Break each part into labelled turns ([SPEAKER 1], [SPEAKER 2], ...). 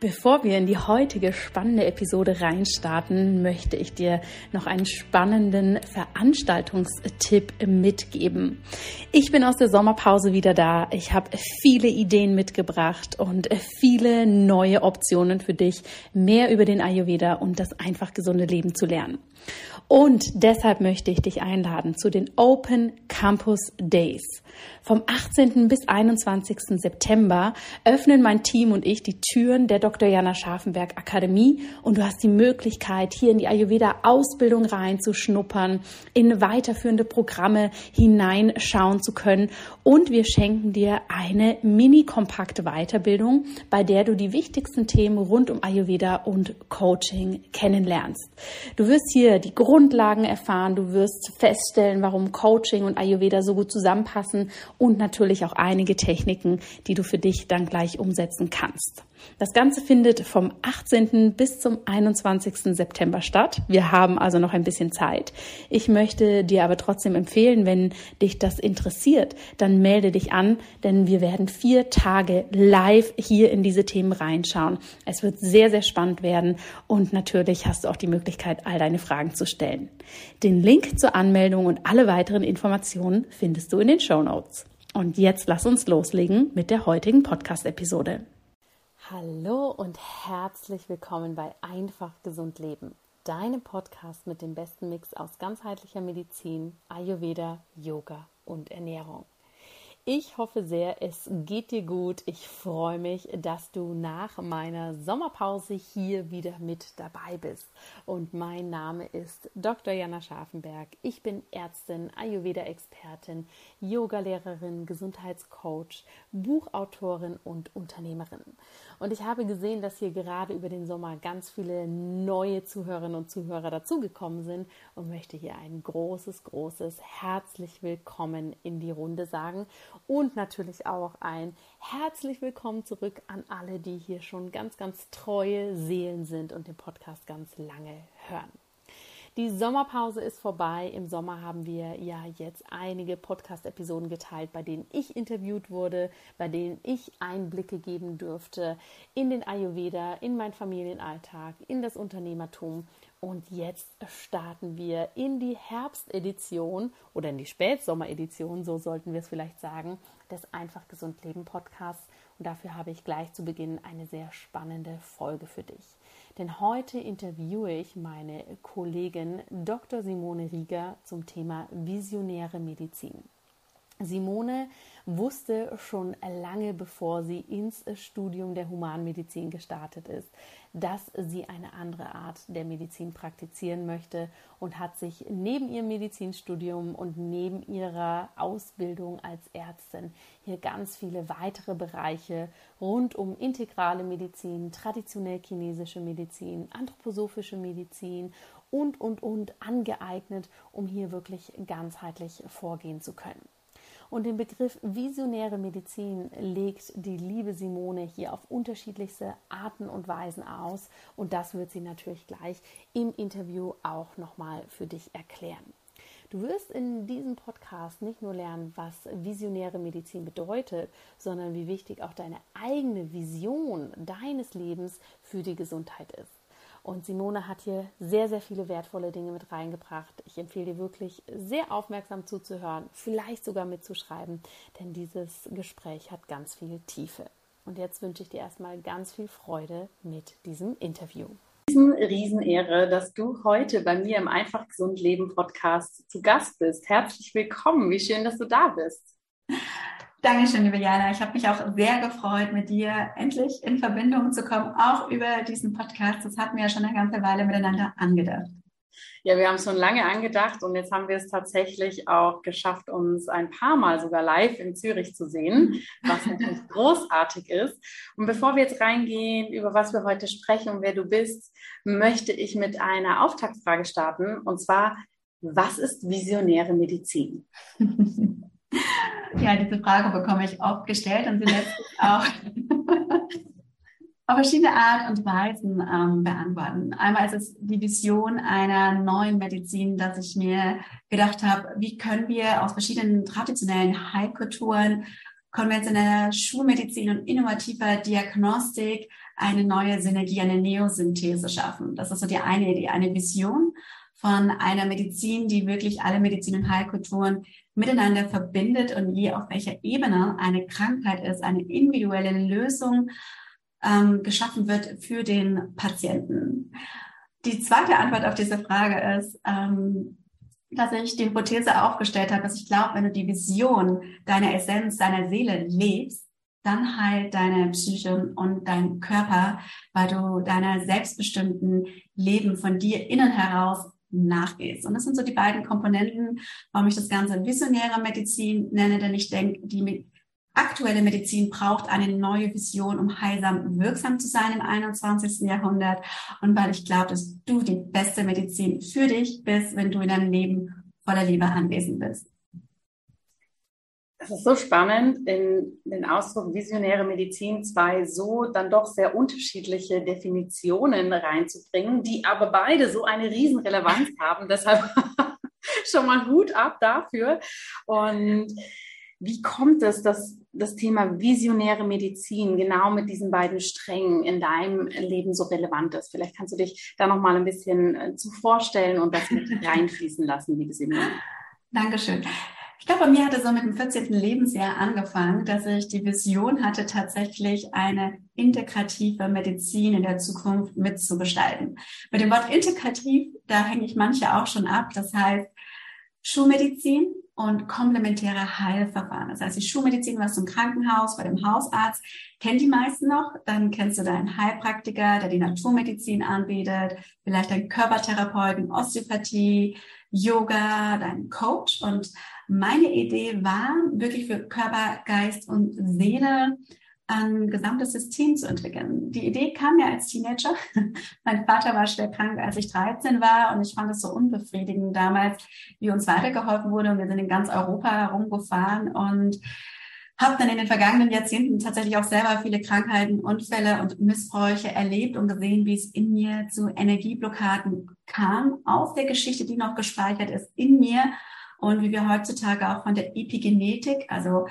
[SPEAKER 1] Bevor wir in die heutige spannende Episode reinstarten, möchte ich dir noch einen spannenden Veranstaltungstipp mitgeben. Ich bin aus der Sommerpause wieder da. Ich habe viele Ideen mitgebracht und viele neue Optionen für dich, mehr über den Ayurveda und das einfach gesunde Leben zu lernen. Und deshalb möchte ich dich einladen zu den Open Campus Days. Vom 18. bis 21. September öffnen mein Team und ich die Türen der Dr. Jana Scharfenberg Akademie und du hast die Möglichkeit, hier in die Ayurveda-Ausbildung reinzuschnuppern, in weiterführende Programme hineinschauen zu können und wir schenken dir eine mini-kompakte Weiterbildung, bei der du die wichtigsten Themen rund um Ayurveda und Coaching kennenlernst. Du wirst hier die Grundlagen erfahren, du wirst feststellen, warum Coaching und Ayurveda so gut zusammenpassen und natürlich auch einige Techniken, die du für dich dann gleich umsetzen kannst. Das Ganze findet vom 18. bis zum 21. September statt. Wir haben also noch ein bisschen Zeit. Ich möchte dir aber trotzdem empfehlen, wenn dich das interessiert, dann melde dich an, denn wir werden vier Tage live hier in diese Themen reinschauen. Es wird sehr, sehr spannend werden und natürlich hast du auch die Möglichkeit, all deine Fragen zu stellen. Den Link zur Anmeldung und alle weiteren Informationen findest du in den Show Notes. Und jetzt lass uns loslegen mit der heutigen Podcast-Episode. Hallo und herzlich willkommen bei Einfach Gesund Leben, deinem Podcast mit dem besten Mix aus ganzheitlicher Medizin, Ayurveda, Yoga und Ernährung. Ich hoffe sehr, es geht dir gut. Ich freue mich, dass du nach meiner Sommerpause hier wieder mit dabei bist. Und mein Name ist Dr. Jana Scharfenberg. Ich bin Ärztin, Ayurveda-Expertin, Yogalehrerin, Gesundheitscoach, Buchautorin und Unternehmerin. Und ich habe gesehen, dass hier gerade über den Sommer ganz viele neue Zuhörerinnen und Zuhörer dazugekommen sind und möchte hier ein großes, großes herzlich willkommen in die Runde sagen und natürlich auch ein herzlich willkommen zurück an alle, die hier schon ganz, ganz treue Seelen sind und den Podcast ganz lange hören. Die Sommerpause ist vorbei. Im Sommer haben wir ja jetzt einige Podcast-Episoden geteilt, bei denen ich interviewt wurde, bei denen ich Einblicke geben durfte in den Ayurveda, in meinen Familienalltag, in das Unternehmertum. Und jetzt starten wir in die Herbstedition oder in die Spätsommeredition, so sollten wir es vielleicht sagen, des Einfach Gesund Leben Podcasts. Und dafür habe ich gleich zu Beginn eine sehr spannende Folge für dich. Denn heute interviewe ich meine Kollegin Dr. Simone Rieger zum Thema visionäre Medizin. Simone wusste schon lange bevor sie ins Studium der Humanmedizin gestartet ist, dass sie eine andere Art der Medizin praktizieren möchte und hat sich neben ihrem Medizinstudium und neben ihrer Ausbildung als Ärztin hier ganz viele weitere Bereiche rund um integrale Medizin, traditionell chinesische Medizin, anthroposophische Medizin und, und, und angeeignet, um hier wirklich ganzheitlich vorgehen zu können. Und den Begriff visionäre Medizin legt die liebe Simone hier auf unterschiedlichste Arten und Weisen aus. Und das wird sie natürlich gleich im Interview auch nochmal für dich erklären. Du wirst in diesem Podcast nicht nur lernen, was visionäre Medizin bedeutet, sondern wie wichtig auch deine eigene Vision deines Lebens für die Gesundheit ist. Und Simone hat hier sehr, sehr viele wertvolle Dinge mit reingebracht. Ich empfehle dir wirklich sehr aufmerksam zuzuhören, vielleicht sogar mitzuschreiben, denn dieses Gespräch hat ganz viel Tiefe. Und jetzt wünsche ich dir erstmal ganz viel Freude mit diesem Interview.
[SPEAKER 2] Riesen, Riesenehre, dass du heute bei mir im Einfach Gesund Leben Podcast zu Gast bist. Herzlich willkommen. Wie schön, dass du da bist.
[SPEAKER 3] Dankeschön, liebe Jana. Ich habe mich auch sehr gefreut, mit dir endlich in Verbindung zu kommen, auch über diesen Podcast. Das hatten wir ja schon eine ganze Weile miteinander angedacht.
[SPEAKER 2] Ja, wir haben es schon lange angedacht und jetzt haben wir es tatsächlich auch geschafft, uns ein paar Mal sogar live in Zürich zu sehen, was natürlich großartig ist. Und bevor wir jetzt reingehen, über was wir heute sprechen und wer du bist, möchte ich mit einer Auftaktfrage starten und zwar, was ist visionäre Medizin?
[SPEAKER 3] Ja, diese Frage bekomme ich oft gestellt und sie lässt sich auch auf verschiedene Art und Weisen ähm, beantworten. Einmal ist es die Vision einer neuen Medizin, dass ich mir gedacht habe, wie können wir aus verschiedenen traditionellen Heilkulturen, konventioneller Schulmedizin und innovativer Diagnostik eine neue Synergie, eine Neosynthese schaffen. Das ist so die eine Idee, eine Vision von einer Medizin, die wirklich alle Medizin- und Heilkulturen miteinander verbindet und je auf welcher Ebene eine Krankheit ist, eine individuelle Lösung ähm, geschaffen wird für den Patienten. Die zweite Antwort auf diese Frage ist, ähm, dass ich die Hypothese aufgestellt habe, dass ich glaube, wenn du die Vision deiner Essenz, deiner Seele lebst, dann heilt deine Psyche und dein Körper, weil du deiner selbstbestimmten Leben von dir innen heraus nachgehst. Und das sind so die beiden Komponenten, warum ich das Ganze visionäre Medizin nenne, denn ich denke, die aktuelle Medizin braucht eine neue Vision, um heilsam wirksam zu sein im 21. Jahrhundert und weil ich glaube, dass du die beste Medizin für dich bist, wenn du in deinem Leben voller Liebe anwesend bist.
[SPEAKER 2] Es ist so spannend, in den Ausdruck visionäre Medizin zwei so dann doch sehr unterschiedliche Definitionen reinzubringen, die aber beide so eine Riesenrelevanz haben. Deshalb schon mal Hut ab dafür. Und wie kommt es, dass das Thema visionäre Medizin genau mit diesen beiden Strängen in deinem Leben so relevant ist? Vielleicht kannst du dich da noch mal ein bisschen äh, zu vorstellen und das mit reinfließen lassen, liebe Simone.
[SPEAKER 3] Dankeschön. Ich glaube, bei mir hat es so mit dem 14. Lebensjahr angefangen, dass ich die Vision hatte, tatsächlich eine integrative Medizin in der Zukunft mitzugestalten. Mit dem Wort integrativ, da hänge ich manche auch schon ab. Das heißt, Schulmedizin und komplementäre Heilverfahren. Das heißt, die Schulmedizin, was im Krankenhaus, bei dem Hausarzt, kennen die meisten noch. Dann kennst du deinen Heilpraktiker, der die Naturmedizin anbietet, vielleicht deinen Körpertherapeuten, Osteopathie, Yoga, deinen Coach und meine Idee war, wirklich für Körper, Geist und Seele ein gesamtes System zu entwickeln. Die Idee kam mir als Teenager. mein Vater war schwer krank, als ich 13 war und ich fand es so unbefriedigend damals, wie uns weitergeholfen wurde und wir sind in ganz Europa herumgefahren und habe dann in den vergangenen Jahrzehnten tatsächlich auch selber viele Krankheiten, Unfälle und Missbräuche erlebt und gesehen, wie es in mir zu Energieblockaden kam, aus der Geschichte, die noch gespeichert ist in mir und wie wir heutzutage auch von der Epigenetik, also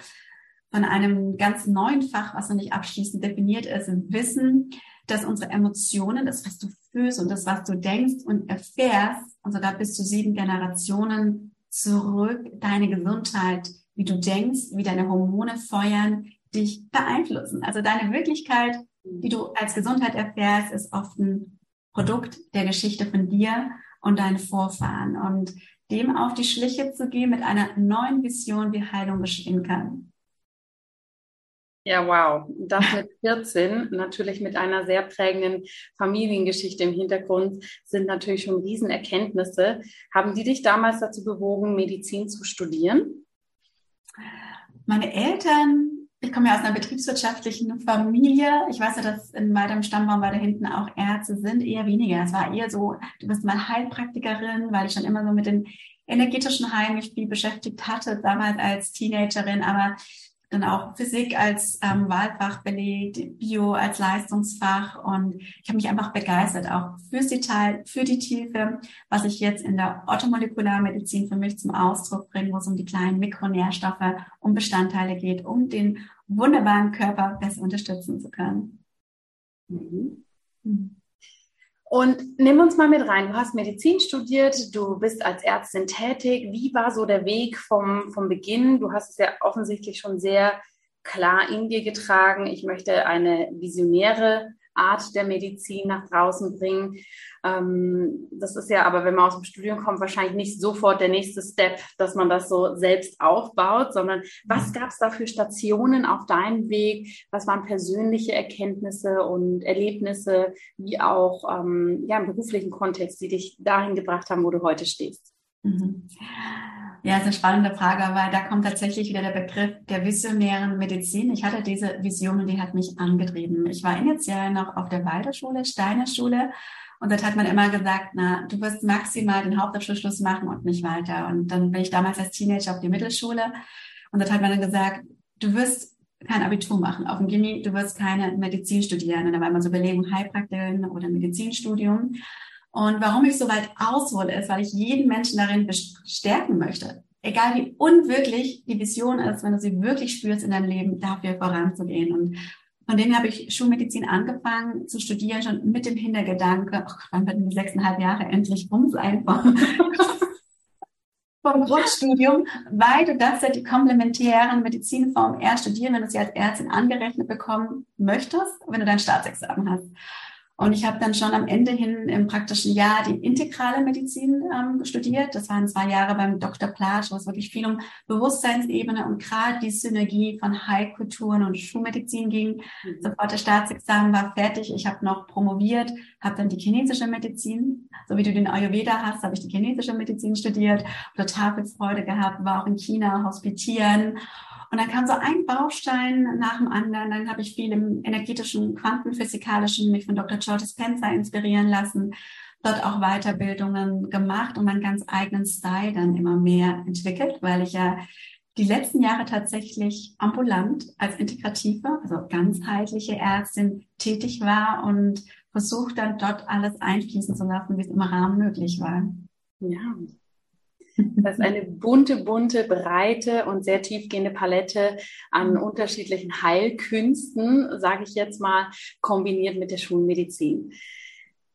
[SPEAKER 3] von einem ganz neuen Fach, was noch nicht abschließend definiert ist, wissen, dass unsere Emotionen, das, was du fühlst und das, was du denkst und erfährst, und sogar bis zu sieben Generationen zurück, deine Gesundheit, wie du denkst, wie deine Hormone feuern, dich beeinflussen. Also deine Wirklichkeit, die du als Gesundheit erfährst, ist oft ein Produkt der Geschichte von dir und deinen Vorfahren. Und dem auf die Schliche zu gehen mit einer neuen Vision, wie Heilung geschehen kann.
[SPEAKER 2] Ja, wow. Das mit 14, natürlich mit einer sehr prägenden Familiengeschichte im Hintergrund, sind natürlich schon Riesenerkenntnisse. Haben die dich damals dazu bewogen, Medizin zu studieren?
[SPEAKER 3] Meine Eltern ich komme ja aus einer betriebswirtschaftlichen Familie. Ich weiß ja, dass in meinem Stammbaum weiter hinten auch Ärzte sind, eher weniger. Es war eher so, du bist mal Heilpraktikerin, weil ich schon immer so mit den energetischen Heilen mich viel beschäftigt hatte, damals als Teenagerin. Aber dann auch Physik als ähm, Wahlfach belegt, Bio als Leistungsfach und ich habe mich einfach begeistert, auch fürs Detail, für die Tiefe, was ich jetzt in der Orthomolekularmedizin für mich zum Ausdruck bringe, wo es um die kleinen Mikronährstoffe, um Bestandteile geht, um den wunderbaren Körper besser unterstützen zu können.
[SPEAKER 2] Mhm. Mhm. Und nimm uns mal mit rein. Du hast Medizin studiert, du bist als Ärztin tätig. Wie war so der Weg vom, vom Beginn? Du hast es ja offensichtlich schon sehr klar in dir getragen. Ich möchte eine visionäre Art der Medizin nach draußen bringen. Ähm, das ist ja aber, wenn man aus dem Studium kommt, wahrscheinlich nicht sofort der nächste Step, dass man das so selbst aufbaut, sondern was mhm. gab es da für Stationen auf deinem Weg? Was waren persönliche Erkenntnisse und Erlebnisse, wie auch ähm, ja, im beruflichen Kontext, die dich dahin gebracht haben, wo du heute stehst? Mhm.
[SPEAKER 3] Ja, ist eine spannende Frage, weil da kommt tatsächlich wieder der Begriff der visionären Medizin. Ich hatte diese Vision und die hat mich angetrieben. Ich war initial noch auf der Waldorfschule, Steiner Schule. Und dort hat man immer gesagt, na, du wirst maximal den Hauptabschluss machen und nicht weiter. Und dann bin ich damals als Teenager auf die Mittelschule. Und dort hat man dann gesagt, du wirst kein Abitur machen auf dem Gimmi, du wirst keine Medizin studieren. Und da war immer so Belegung Heilpraktikerin oder Medizinstudium. Und warum ich so weit aushole, ist, weil ich jeden Menschen darin bestärken möchte. Egal wie unwirklich die Vision ist, wenn du sie wirklich spürst in deinem Leben, dafür voranzugehen. Und von dem habe ich Schulmedizin angefangen zu studieren, schon mit dem Hintergedanke, ach, wann werden die sechseinhalb Jahre endlich rum sein vom, vom Grundstudium, weil du das ja die komplementären Medizinformen erst studieren, wenn du sie als Ärztin angerechnet bekommen möchtest, wenn du dein Staatsexamen hast. Und ich habe dann schon am Ende hin im praktischen Jahr die integrale Medizin ähm, studiert. Das waren zwei Jahre beim Dr. Plasch, wo es wirklich viel um Bewusstseinsebene und gerade die Synergie von Heilkulturen und Schulmedizin ging. Mhm. Sofort der Staatsexamen war fertig. Ich habe noch promoviert, habe dann die chinesische Medizin, so wie du den Ayurveda hast, habe ich die chinesische Medizin studiert, total viel Freude gehabt, war auch in China hospitieren und dann kam so ein Baustein nach dem anderen. Dann habe ich viel im energetischen, quantenphysikalischen mich von Dr. George Spencer inspirieren lassen, dort auch Weiterbildungen gemacht und meinen ganz eigenen Style dann immer mehr entwickelt, weil ich ja die letzten Jahre tatsächlich ambulant als integrative, also ganzheitliche Ärztin tätig war und versucht dann dort alles einfließen zu lassen, wie es im Rahmen möglich war.
[SPEAKER 2] Ja, das ist eine bunte, bunte, breite und sehr tiefgehende Palette an unterschiedlichen Heilkünsten, sage ich jetzt mal, kombiniert mit der Schulmedizin.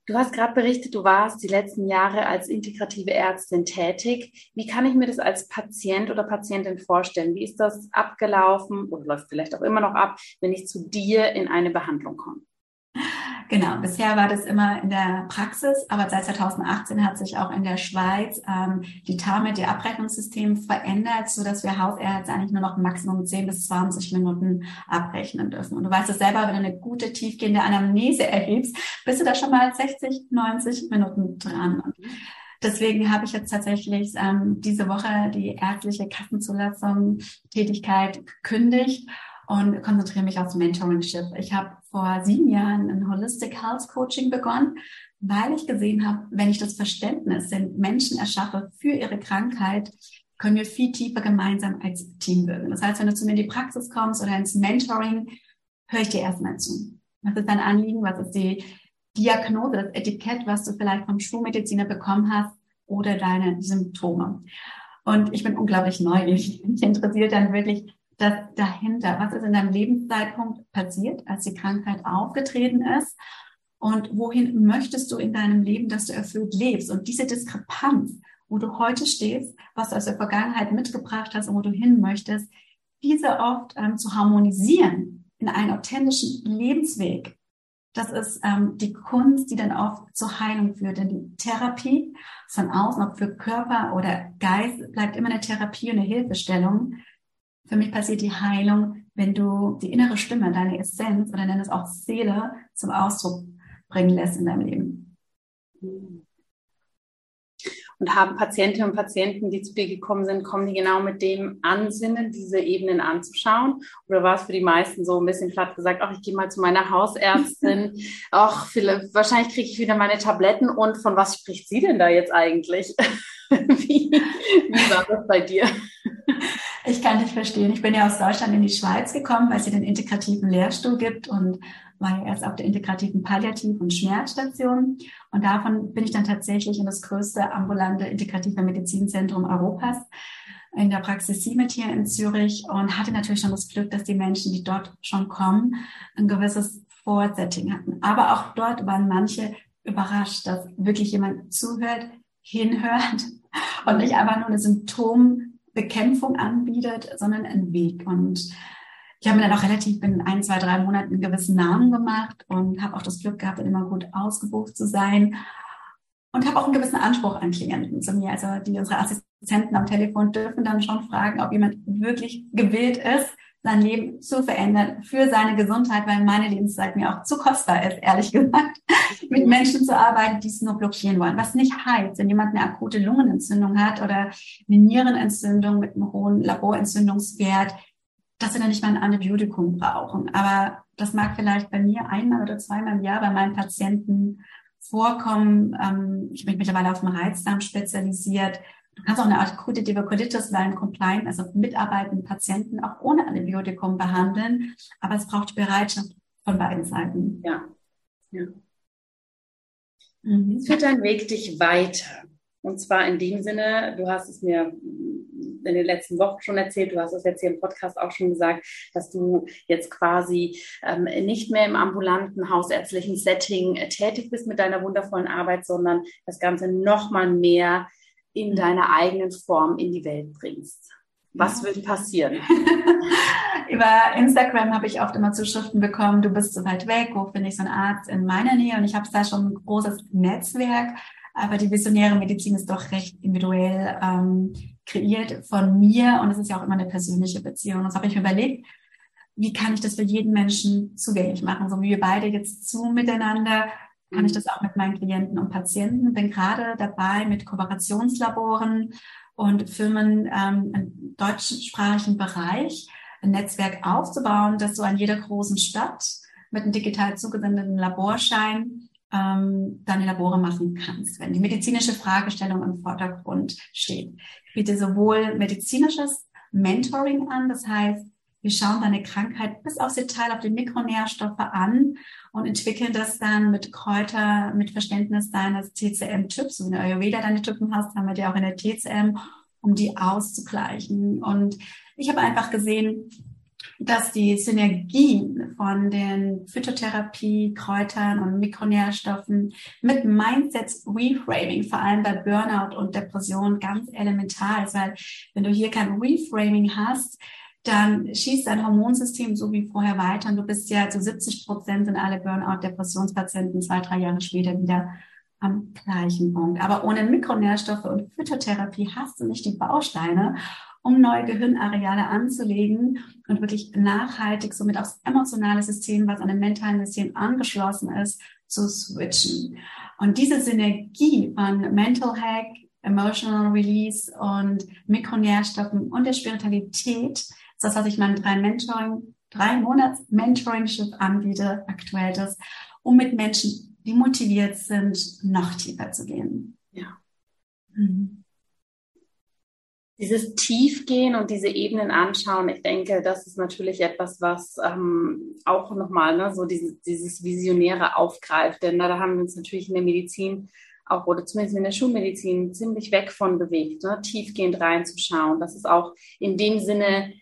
[SPEAKER 2] Du hast gerade berichtet, du warst die letzten Jahre als integrative Ärztin tätig. Wie kann ich mir das als Patient oder Patientin vorstellen? Wie ist das abgelaufen oder läuft vielleicht auch immer noch ab, wenn ich zu dir in eine Behandlung komme?
[SPEAKER 3] Genau, bisher war das immer in der Praxis, aber seit 2018 hat sich auch in der Schweiz ähm, die TAME, die Abrechnungssystem verändert, so dass wir Hausärzte eigentlich nur noch Maximum 10 bis 20 Minuten abrechnen dürfen. Und du weißt es selber, wenn du eine gute, tiefgehende Anamnese erhebst, bist du da schon mal 60, 90 Minuten dran. Und Deswegen habe ich jetzt tatsächlich ähm, diese Woche die ärztliche Kassenzulassung Tätigkeit gekündigt und konzentriere mich aufs Mentoringship. Ich habe vor sieben Jahren ein Holistic Health Coaching begonnen, weil ich gesehen habe, wenn ich das Verständnis den Menschen erschaffe für ihre Krankheit, können wir viel tiefer gemeinsam als Team wirken. Das heißt, wenn du zu mir in die Praxis kommst oder ins Mentoring, höre ich dir erstmal zu. Was ist dein Anliegen? Was ist die Diagnose, das Etikett, was du vielleicht vom Schulmediziner bekommen hast oder deine Symptome? Und ich bin unglaublich neugierig. Mich interessiert dann wirklich, das dahinter, was ist in deinem Lebenszeitpunkt passiert, als die Krankheit aufgetreten ist und wohin möchtest du in deinem Leben, dass du erfüllt lebst und diese Diskrepanz, wo du heute stehst, was du aus der Vergangenheit mitgebracht hast und wo du hin möchtest, diese oft ähm, zu harmonisieren in einen authentischen Lebensweg. Das ist ähm, die Kunst, die dann oft zur Heilung führt. Denn die Therapie von außen, ob für Körper oder Geist, bleibt immer eine Therapie und eine Hilfestellung. Für mich passiert die Heilung, wenn du die innere Stimme, deine Essenz oder nenn es auch Seele zum Ausdruck bringen lässt in deinem Leben.
[SPEAKER 2] Und haben Patientinnen und Patienten, die zu dir gekommen sind, kommen die genau mit dem Ansinnen, diese Ebenen anzuschauen? Oder war es für die meisten so ein bisschen platt gesagt, ach, ich gehe mal zu meiner Hausärztin, ach, wahrscheinlich kriege ich wieder meine Tabletten und von was spricht sie denn da jetzt eigentlich? wie, wie war das bei dir?
[SPEAKER 3] Ich kann dich verstehen. Ich bin ja aus Deutschland in die Schweiz gekommen, weil es hier den integrativen Lehrstuhl gibt und war ja erst auf der integrativen Palliativ- und Schmerzstation. Und davon bin ich dann tatsächlich in das größte ambulante integrative Medizinzentrum Europas in der Praxis Siemet hier in Zürich und hatte natürlich schon das Glück, dass die Menschen, die dort schon kommen, ein gewisses Vorsetting hatten. Aber auch dort waren manche überrascht, dass wirklich jemand zuhört, hinhört und nicht einfach nur eine Symptombekämpfung anbietet, sondern einen Weg. Und ich habe mir dann auch relativ in ein, zwei, drei Monaten einen gewissen Namen gemacht und habe auch das Glück gehabt, immer gut ausgebucht zu sein und habe auch einen gewissen Anspruch an Klienten zu mir. Also die unsere Assistenten am Telefon dürfen dann schon fragen, ob jemand wirklich gewillt ist, sein Leben zu verändern für seine Gesundheit, weil meine Lebenszeit mir auch zu kostbar ist, ehrlich gesagt, mit Menschen zu arbeiten, die es nur blockieren wollen. Was nicht heißt, wenn jemand eine akute Lungenentzündung hat oder eine Nierenentzündung mit einem hohen Laborentzündungswert, dass sie dann nicht mal ein Antibiotikum brauchen. Aber das mag vielleicht bei mir einmal oder zweimal im Jahr bei meinen Patienten vorkommen. Ähm, ich bin mittlerweile auf dem Reizdarm spezialisiert. Du kannst auch eine akute Diverkulitis Line Compliant, also mitarbeitenden Patienten auch ohne Antibiotikum behandeln. Aber es braucht Bereitschaft von beiden Seiten.
[SPEAKER 2] Ja. ja. Mhm. Führt dein Weg dich weiter? Und zwar in dem Sinne, du hast es mir in den letzten Wochen schon erzählt, du hast es jetzt hier im Podcast auch schon gesagt, dass du jetzt quasi ähm, nicht mehr im ambulanten hausärztlichen Setting äh, tätig bist mit deiner wundervollen Arbeit, sondern das Ganze nochmal mehr in mhm. deiner eigenen Form in die Welt bringst. Was wird passieren?
[SPEAKER 3] Über Instagram habe ich oft immer Zuschriften bekommen, du bist so weit weg, wo finde ich so einen Arzt in meiner Nähe? Und ich habe da schon ein großes Netzwerk, aber die visionäre Medizin ist doch recht individuell ähm, kreiert von mir und es ist ja auch immer eine persönliche Beziehung. Und das habe ich mir überlegt, wie kann ich das für jeden Menschen zugänglich machen? So wie wir beide jetzt zu miteinander kann ich das auch mit meinen Klienten und Patienten. Bin gerade dabei mit Kooperationslaboren und Firmen ähm, im deutschsprachigen Bereich ein Netzwerk aufzubauen, das so an jeder großen Stadt mit einem digital zugesendeten Laborschein ähm, deine Labore machen kannst, wenn die medizinische Fragestellung im Vordergrund steht. Ich biete sowohl medizinisches Mentoring an, das heißt, wir schauen deine Krankheit bis aufs Detail auf die Mikronährstoffe an und entwickeln das dann mit Kräuter, mit Verständnis deines TCM-Typs. Wenn du Ayurveda deine Typen hast, haben wir die auch in der TCM, um die auszugleichen. Und ich habe einfach gesehen, dass die Synergien von den Phytotherapie, Kräutern und Mikronährstoffen mit Mindset Reframing, vor allem bei Burnout und Depression, ganz elementar ist, weil wenn du hier kein Reframing hast, dann schießt dein Hormonsystem so wie vorher weiter und du bist ja zu 70 Prozent in alle Burnout-Depressionspatienten zwei, drei Jahre später wieder am gleichen Punkt. Aber ohne Mikronährstoffe und Phytotherapie hast du nicht die Bausteine, um neue Gehirnareale anzulegen und wirklich nachhaltig somit aufs emotionale System, was an dem mentalen System angeschlossen ist, zu switchen. Und diese Synergie von Mental Hack, Emotional Release und Mikronährstoffen und der Spiritualität das, was ich meinem drei Mentoring, drei Monats Mentoring-Schiff anbiete, aktuell das, um mit Menschen, die motiviert sind, noch tiefer zu gehen.
[SPEAKER 2] Ja. Mhm. Dieses Tiefgehen und diese Ebenen anschauen, ich denke, das ist natürlich etwas, was ähm, auch nochmal ne, so dieses, dieses Visionäre aufgreift. Denn da, da haben wir uns natürlich in der Medizin auch oder zumindest in der Schulmedizin ziemlich weg von bewegt, ne, tiefgehend reinzuschauen. Das ist auch in dem Sinne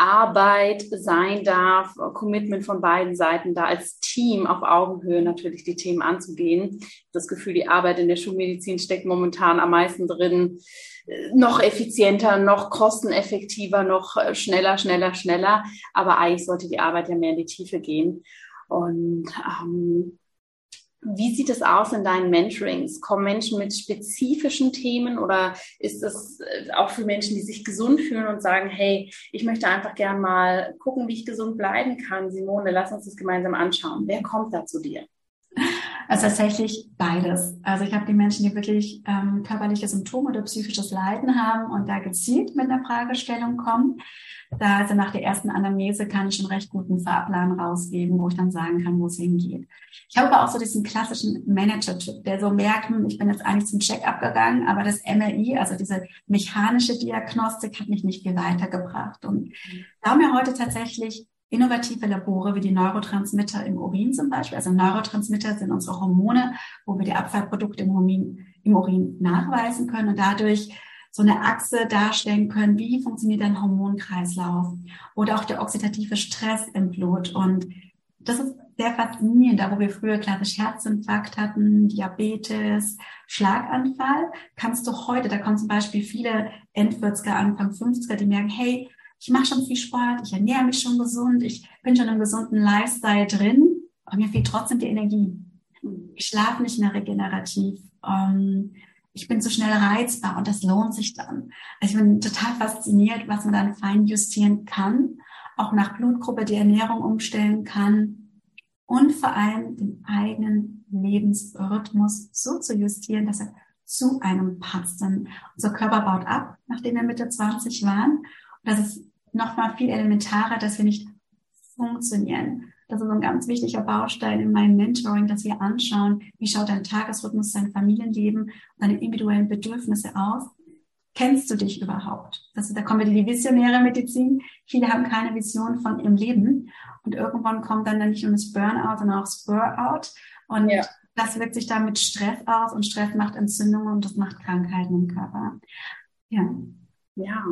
[SPEAKER 2] Arbeit sein darf, Commitment von beiden Seiten da als Team auf Augenhöhe natürlich die Themen anzugehen. Das Gefühl, die Arbeit in der Schulmedizin steckt momentan am meisten drin, noch effizienter, noch kosteneffektiver, noch schneller, schneller, schneller. Aber eigentlich sollte die Arbeit ja mehr in die Tiefe gehen. Und ähm, wie sieht es aus in deinen Mentorings? Kommen Menschen mit spezifischen Themen oder ist es äh, auch für Menschen, die sich gesund fühlen und sagen, hey, ich möchte einfach gern mal gucken, wie ich gesund bleiben kann? Simone, lass uns das gemeinsam anschauen. Wer kommt da zu dir?
[SPEAKER 3] Also tatsächlich beides. Also ich habe die Menschen, die wirklich ähm, körperliche Symptome oder psychisches Leiden haben und da gezielt mit einer Fragestellung kommen. Da also nach der ersten Anamnese kann ich schon recht guten Fahrplan rausgeben, wo ich dann sagen kann, wo es hingeht. Ich habe aber auch so diesen klassischen Manager-Typ, der so merkt, hm, ich bin jetzt eigentlich zum Check-up gegangen, aber das MRI, also diese mechanische Diagnostik, hat mich nicht viel weitergebracht. Und da haben wir heute tatsächlich innovative Labore wie die Neurotransmitter im Urin zum Beispiel. Also Neurotransmitter sind unsere Hormone, wo wir die Abfallprodukte im Urin, im Urin nachweisen können und dadurch so eine Achse darstellen können, wie funktioniert ein Hormonkreislauf oder auch der oxidative Stress im Blut. Und das ist sehr faszinierend, da wo wir früher klassisch Herzinfarkt hatten, Diabetes, Schlaganfall, kannst du heute, da kommen zum Beispiel viele Endwürzger, Anfang 50er, die merken, hey, ich mache schon viel Sport, ich ernähre mich schon gesund, ich bin schon im gesunden Lifestyle drin, aber mir fehlt trotzdem die Energie. Ich schlafe nicht mehr regenerativ. Ähm, ich bin zu schnell reizbar und das lohnt sich dann. Also ich bin total fasziniert, was man dann fein justieren kann, auch nach Blutgruppe die Ernährung umstellen kann und vor allem den eigenen Lebensrhythmus so zu justieren, dass er zu einem passt. Denn unser Körper baut ab, nachdem wir Mitte 20 waren. Und das ist nochmal viel elementarer, dass wir nicht funktionieren. Das ist ein ganz wichtiger Baustein in meinem Mentoring, dass wir anschauen, wie schaut dein Tagesrhythmus, dein Familienleben, deine individuellen Bedürfnisse aus. Kennst du dich überhaupt? Das, da kommt wieder die visionäre Medizin. Viele haben keine Vision von ihrem Leben. Und irgendwann kommt dann nicht nur das Burnout, sondern auch das Burnout. Und ja. das wirkt sich dann mit Stress aus und Stress macht Entzündungen und das macht Krankheiten im Körper.
[SPEAKER 2] Ja. Ja,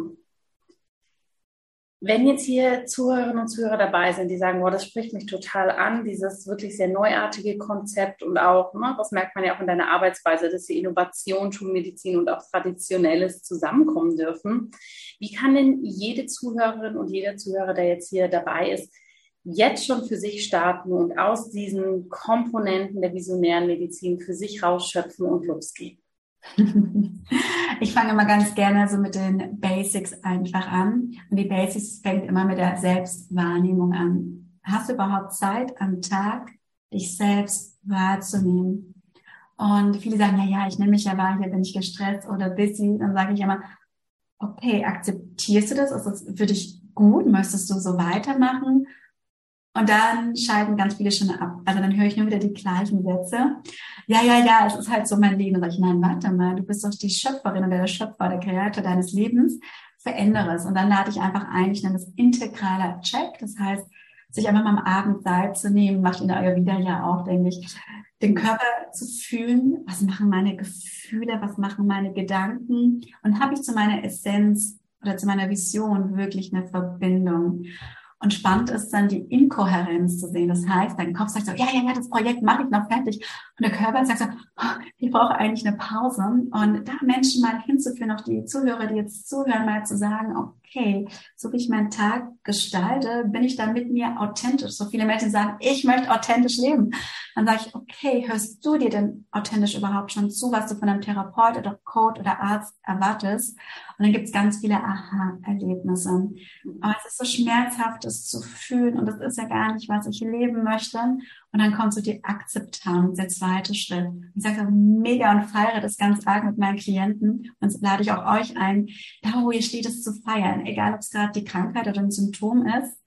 [SPEAKER 2] wenn jetzt hier Zuhörerinnen und Zuhörer dabei sind, die sagen, boah, das spricht mich total an, dieses wirklich sehr neuartige Konzept und auch, ne, das merkt man ja auch in deiner Arbeitsweise, dass die Innovation, Schulmedizin und auch Traditionelles zusammenkommen dürfen. Wie kann denn jede Zuhörerin und jeder Zuhörer, der jetzt hier dabei ist, jetzt schon für sich starten und aus diesen Komponenten der visionären Medizin für sich rausschöpfen und losgehen?
[SPEAKER 3] Ich fange immer ganz gerne so mit den Basics einfach an. Und die Basics fängt immer mit der Selbstwahrnehmung an. Hast du überhaupt Zeit am Tag, dich selbst wahrzunehmen? Und viele sagen, na ja, ich nehme mich ja wahr, hier bin ich gestresst oder busy. Dann sage ich immer, okay, akzeptierst du das? Ist das für dich gut? Möchtest du so weitermachen? Und dann schalten ganz viele schon ab. Also dann höre ich nur wieder die gleichen Sätze. Ja, ja, ja, es ist halt so mein Leben. Dann sage ich, nein, warte mal, du bist doch die Schöpferin oder der Schöpfer, der Kreator deines Lebens. Verändere es. Und dann lade ich einfach ein, ich nenne das integraler Check. Das heißt, sich einfach mal am Abend Zeit zu nehmen, macht in der Ayurveda ja auch, denke ich, den Körper zu fühlen. Was machen meine Gefühle? Was machen meine Gedanken? Und habe ich zu meiner Essenz oder zu meiner Vision wirklich eine Verbindung? Und spannend ist dann die Inkohärenz zu sehen. Das heißt, dein Kopf sagt so, ja, ja, ja, das Projekt mache ich noch fertig. Und der Körper sagt so, oh, ich brauche eigentlich eine Pause. Und da Menschen mal hinzuführen, auch die Zuhörer, die jetzt zuhören, mal zu sagen, okay, so wie ich meinen Tag gestalte, bin ich da mit mir authentisch. So viele Menschen sagen, ich möchte authentisch leben. Dann sage ich, okay, hörst du dir denn authentisch überhaupt schon zu, was du von einem Therapeut oder Coach oder Arzt erwartest? Und dann gibt es ganz viele Aha-Erlebnisse. Aber es ist so schmerzhaft, es zu fühlen und das ist ja gar nicht, was ich leben möchte. Und dann kommt so die Akzeptanz, der zweite Schritt. Ich sage mega und feiere das ganz arg mit meinen Klienten und lade ich auch euch ein, da wo ihr steht, es zu feiern, egal ob es gerade die Krankheit oder ein Symptom ist.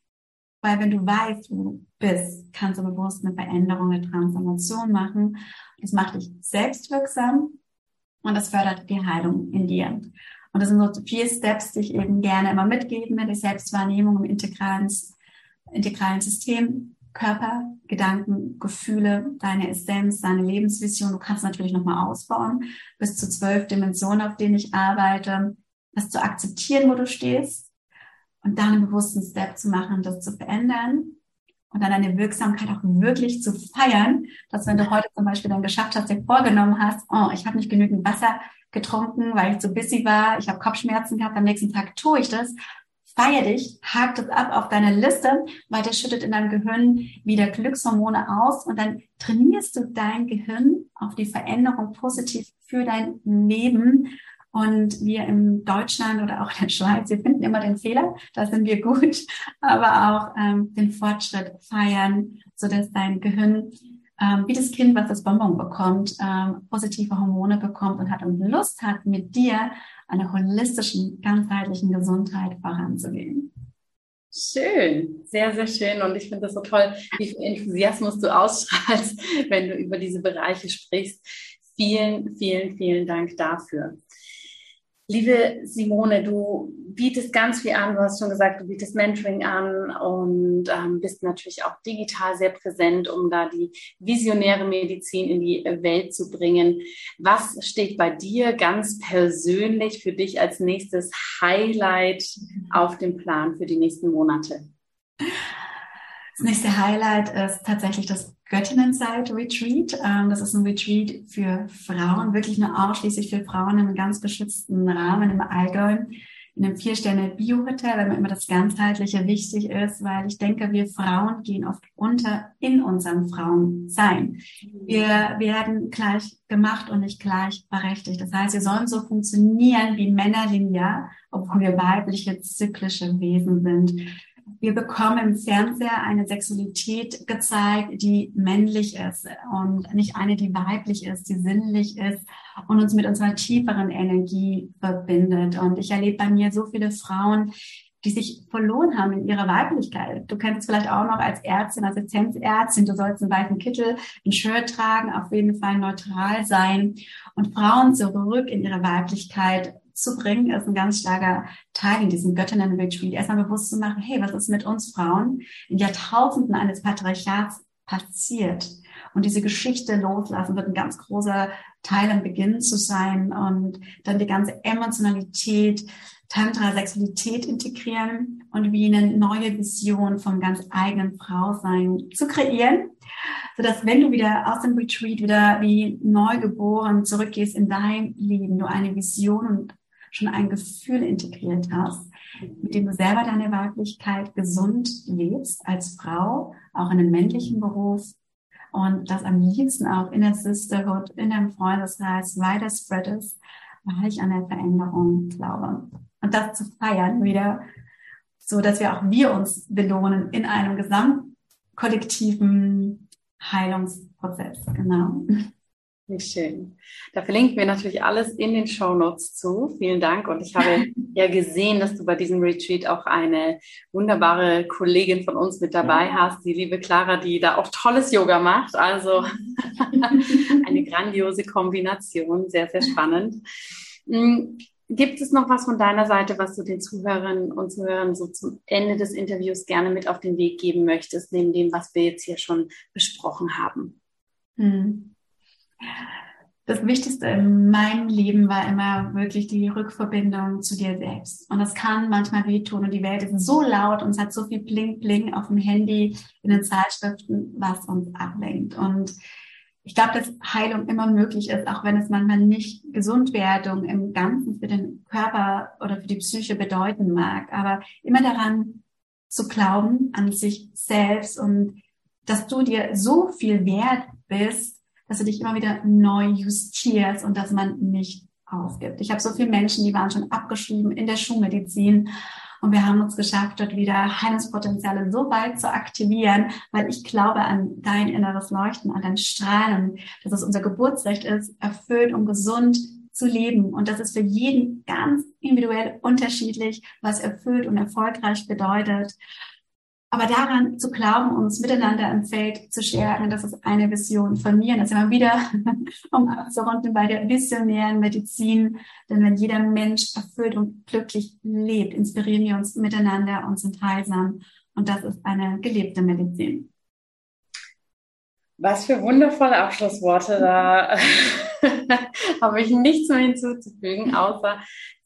[SPEAKER 3] Weil wenn du weißt, wo du bist, kannst du bewusst eine Veränderung, eine Transformation machen. Das macht dich selbstwirksam und das fördert die Heilung in dir. Und das sind so vier Steps, die ich eben gerne immer mitgeben, die Selbstwahrnehmung im integralen, integralen System. Körper, Gedanken, Gefühle, deine Essenz, deine Lebensvision. Du kannst natürlich nochmal ausbauen, bis zu zwölf Dimensionen, auf denen ich arbeite. Das zu akzeptieren, wo du stehst und dann einen bewussten Step zu machen, das zu verändern und dann deine Wirksamkeit auch wirklich zu feiern, dass wenn du heute zum Beispiel dann geschafft hast, dir vorgenommen hast, oh, ich habe nicht genügend Wasser getrunken, weil ich zu busy war, ich habe Kopfschmerzen gehabt, am nächsten Tag tue ich das. Feier dich, hakt es ab auf deine Liste, weil das schüttet in deinem Gehirn wieder Glückshormone aus und dann trainierst du dein Gehirn auf die Veränderung positiv für dein Leben. Und wir in Deutschland oder auch in der Schweiz, wir finden immer den Fehler, da sind wir gut, aber auch ähm, den Fortschritt feiern, so dass dein Gehirn ähm, wie das Kind, was das Bonbon bekommt, ähm, positive Hormone bekommt und hat und Lust hat, mit dir einer holistischen, ganzheitlichen Gesundheit voranzugehen.
[SPEAKER 2] Schön, sehr, sehr schön. Und ich finde das so toll, wie viel Enthusiasmus du ausstrahlst, wenn du über diese Bereiche sprichst. Vielen, vielen, vielen Dank dafür. Liebe Simone, du bietest ganz viel an. Du hast schon gesagt, du bietest Mentoring an und ähm, bist natürlich auch digital sehr präsent, um da die visionäre Medizin in die Welt zu bringen. Was steht bei dir ganz persönlich für dich als nächstes Highlight auf dem Plan für die nächsten Monate?
[SPEAKER 3] Das nächste Highlight ist tatsächlich das Göttinnenzeit Retreat. Ähm, das ist ein Retreat für Frauen, wirklich nur ausschließlich für Frauen in einem ganz geschützten Rahmen im Allgäu, in einem Vier-Sterne-Bio-Hotel, weil mir immer das Ganzheitliche wichtig ist, weil ich denke, wir Frauen gehen oft unter in unserem Frauensein. Wir werden gleich gemacht und nicht gleich berechtigt. Das heißt, wir sollen so funktionieren wie Männer linear, obwohl wir weibliche, zyklische Wesen sind. Wir bekommen im Fernseher eine Sexualität gezeigt, die männlich ist und nicht eine, die weiblich ist, die sinnlich ist und uns mit unserer tieferen Energie verbindet. Und ich erlebe bei mir so viele Frauen, die sich verloren haben in ihrer Weiblichkeit. Du kennst es vielleicht auch noch als Ärztin, Assistenzärztin, du sollst einen weißen Kittel, ein Shirt tragen, auf jeden Fall neutral sein und Frauen zurück in ihre Weiblichkeit zu bringen, ist ein ganz starker Teil in diesem Göttinnen-Retreat. Erstmal bewusst zu machen, hey, was ist mit uns Frauen in Jahrtausenden eines Patriarchats passiert? Und diese Geschichte loslassen wird ein ganz großer Teil am Beginn zu sein und dann die ganze Emotionalität, Tantra, Sexualität integrieren und wie eine neue Vision vom ganz eigenen Frausein zu kreieren, sodass wenn du wieder aus dem Retreat wieder wie neugeboren zurückgehst in dein Leben, du eine Vision und schon ein Gefühl integriert hast, mit dem du selber deine Weiblichkeit gesund lebst als Frau, auch in einem männlichen Beruf und das am liebsten auch in der Sisterhood, in deinem Freundeskreis weiter spreadest, weil ich an der Veränderung glaube. Und das zu feiern wieder, so dass wir auch wir uns belohnen in einem gesamtkollektiven Heilungsprozess. Genau.
[SPEAKER 2] Wie schön. Da verlinken wir natürlich alles in den Show Notes zu. Vielen Dank. Und ich habe ja gesehen, dass du bei diesem Retreat auch eine wunderbare Kollegin von uns mit dabei ja. hast, die liebe Clara, die da auch tolles Yoga macht. Also eine grandiose Kombination. Sehr, sehr spannend. Hm, gibt es noch was von deiner Seite, was du den Zuhörern und Zuhörern so zum Ende des Interviews gerne mit auf den Weg geben möchtest, neben dem, was wir jetzt hier schon besprochen haben? Hm.
[SPEAKER 3] Das Wichtigste in meinem Leben war immer wirklich die Rückverbindung zu dir selbst. Und das kann manchmal wehtun und die Welt ist so laut und es hat so viel Bling Bling auf dem Handy, in den Zeitschriften, was uns ablenkt. Und ich glaube, dass Heilung immer möglich ist, auch wenn es manchmal nicht Gesundwerdung im Ganzen für den Körper oder für die Psyche bedeuten mag. Aber immer daran zu glauben, an sich selbst und dass du dir so viel wert bist, dass du dich immer wieder neu justierst und dass man nicht aufgibt. Ich habe so viele Menschen, die waren schon abgeschrieben in der Schulmedizin und wir haben uns geschafft, dort wieder Heilungspotenziale so weit zu aktivieren, weil ich glaube an dein inneres Leuchten, an dein Strahlen, dass es unser Geburtsrecht ist, erfüllt und gesund zu leben. Und das ist für jeden ganz individuell unterschiedlich, was erfüllt und erfolgreich bedeutet. Aber daran zu glauben, uns miteinander im Feld zu stärken, das ist eine Vision von mir. Das ist immer wieder um abzurunden bei der visionären Medizin. Denn wenn jeder Mensch erfüllt und glücklich lebt, inspirieren wir uns miteinander und sind heilsam. Und das ist eine gelebte Medizin.
[SPEAKER 2] Was für wundervolle Abschlussworte. Da habe ich nichts mehr hinzuzufügen, außer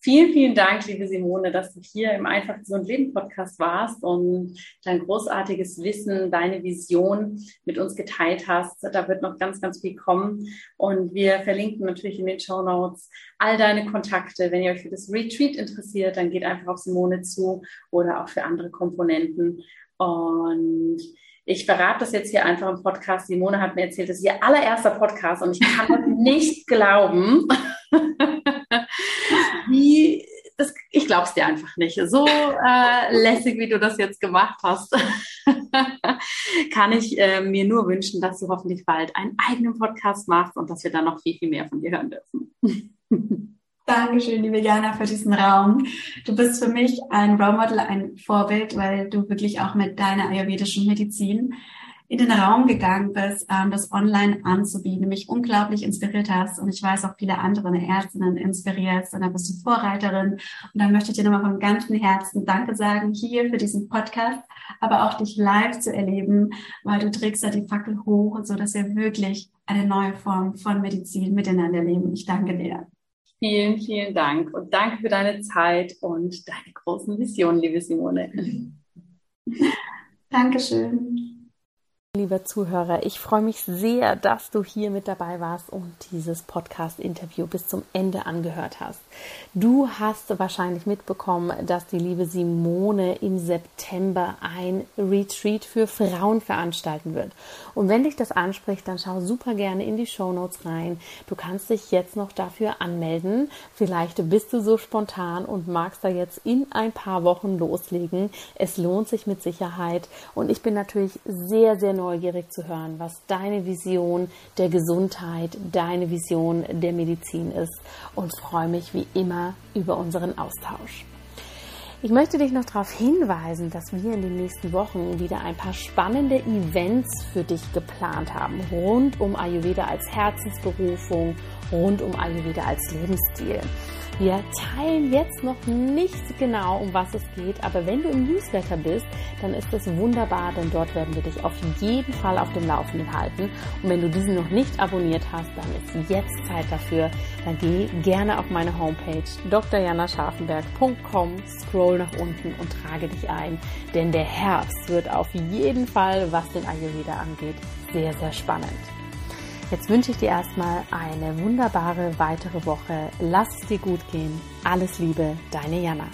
[SPEAKER 2] vielen, vielen Dank, liebe Simone, dass du hier im Einfach Gesund Leben Podcast warst und dein großartiges Wissen, deine Vision mit uns geteilt hast. Da wird noch ganz, ganz viel kommen. Und wir verlinken natürlich in den Show Notes all deine Kontakte. Wenn ihr euch für das Retreat interessiert, dann geht einfach auf Simone zu oder auch für andere Komponenten. Und ich verrate das jetzt hier einfach im Podcast. Simone hat mir erzählt, das ist ihr allererster Podcast und ich kann nicht glauben, wie das, ich glaube es dir einfach nicht. So äh, lässig, wie du das jetzt gemacht hast, kann ich äh, mir nur wünschen, dass du hoffentlich bald einen eigenen Podcast machst und dass wir dann noch viel, viel mehr von dir hören dürfen.
[SPEAKER 3] Dankeschön, liebe Jana, für diesen Raum. Du bist für mich ein Role Model, ein Vorbild, weil du wirklich auch mit deiner ayurvedischen Medizin in den Raum gegangen bist, ähm, das online anzubieten, mich unglaublich inspiriert hast und ich weiß auch viele andere Ärztinnen inspiriert und da bist du Vorreiterin und da möchte ich dir nochmal von ganzem Herzen Danke sagen hier für diesen Podcast, aber auch dich live zu erleben, weil du trägst da die Fackel hoch, so dass wir wirklich eine neue Form von Medizin miteinander leben. Ich danke dir.
[SPEAKER 2] Vielen, vielen Dank und danke für deine Zeit und deine großen Visionen, liebe Simone.
[SPEAKER 3] Dankeschön.
[SPEAKER 1] Lieber Zuhörer, ich freue mich sehr, dass du hier mit dabei warst und dieses Podcast-Interview bis zum Ende angehört hast. Du hast wahrscheinlich mitbekommen, dass die liebe Simone im September ein Retreat für Frauen veranstalten wird. Und wenn dich das anspricht, dann schau super gerne in die Show Notes rein. Du kannst dich jetzt noch dafür anmelden. Vielleicht bist du so spontan und magst da jetzt in ein paar Wochen loslegen. Es lohnt sich mit Sicherheit. Und ich bin natürlich sehr, sehr neugierig zu hören, was deine Vision der Gesundheit, deine Vision der Medizin ist und freue mich wie immer über unseren Austausch. Ich möchte dich noch darauf hinweisen, dass wir in den nächsten Wochen wieder ein paar spannende Events für dich geplant haben, rund um Ayurveda als Herzensberufung, rund um Ayurveda als Lebensstil. Wir teilen jetzt noch nicht genau, um was es geht, aber wenn du im Newsletter bist, dann ist es wunderbar, denn dort werden wir dich auf jeden Fall auf dem Laufenden halten. Und wenn du diesen noch nicht abonniert hast, dann ist jetzt Zeit dafür. Dann geh gerne auf meine Homepage drjanascharfenberg.com, scroll nach unten und trage dich ein, denn der Herbst wird auf jeden Fall, was den Ayurveda angeht, sehr, sehr spannend. Jetzt wünsche ich dir erstmal eine wunderbare weitere Woche. Lass es dir gut gehen. Alles Liebe, deine Jana.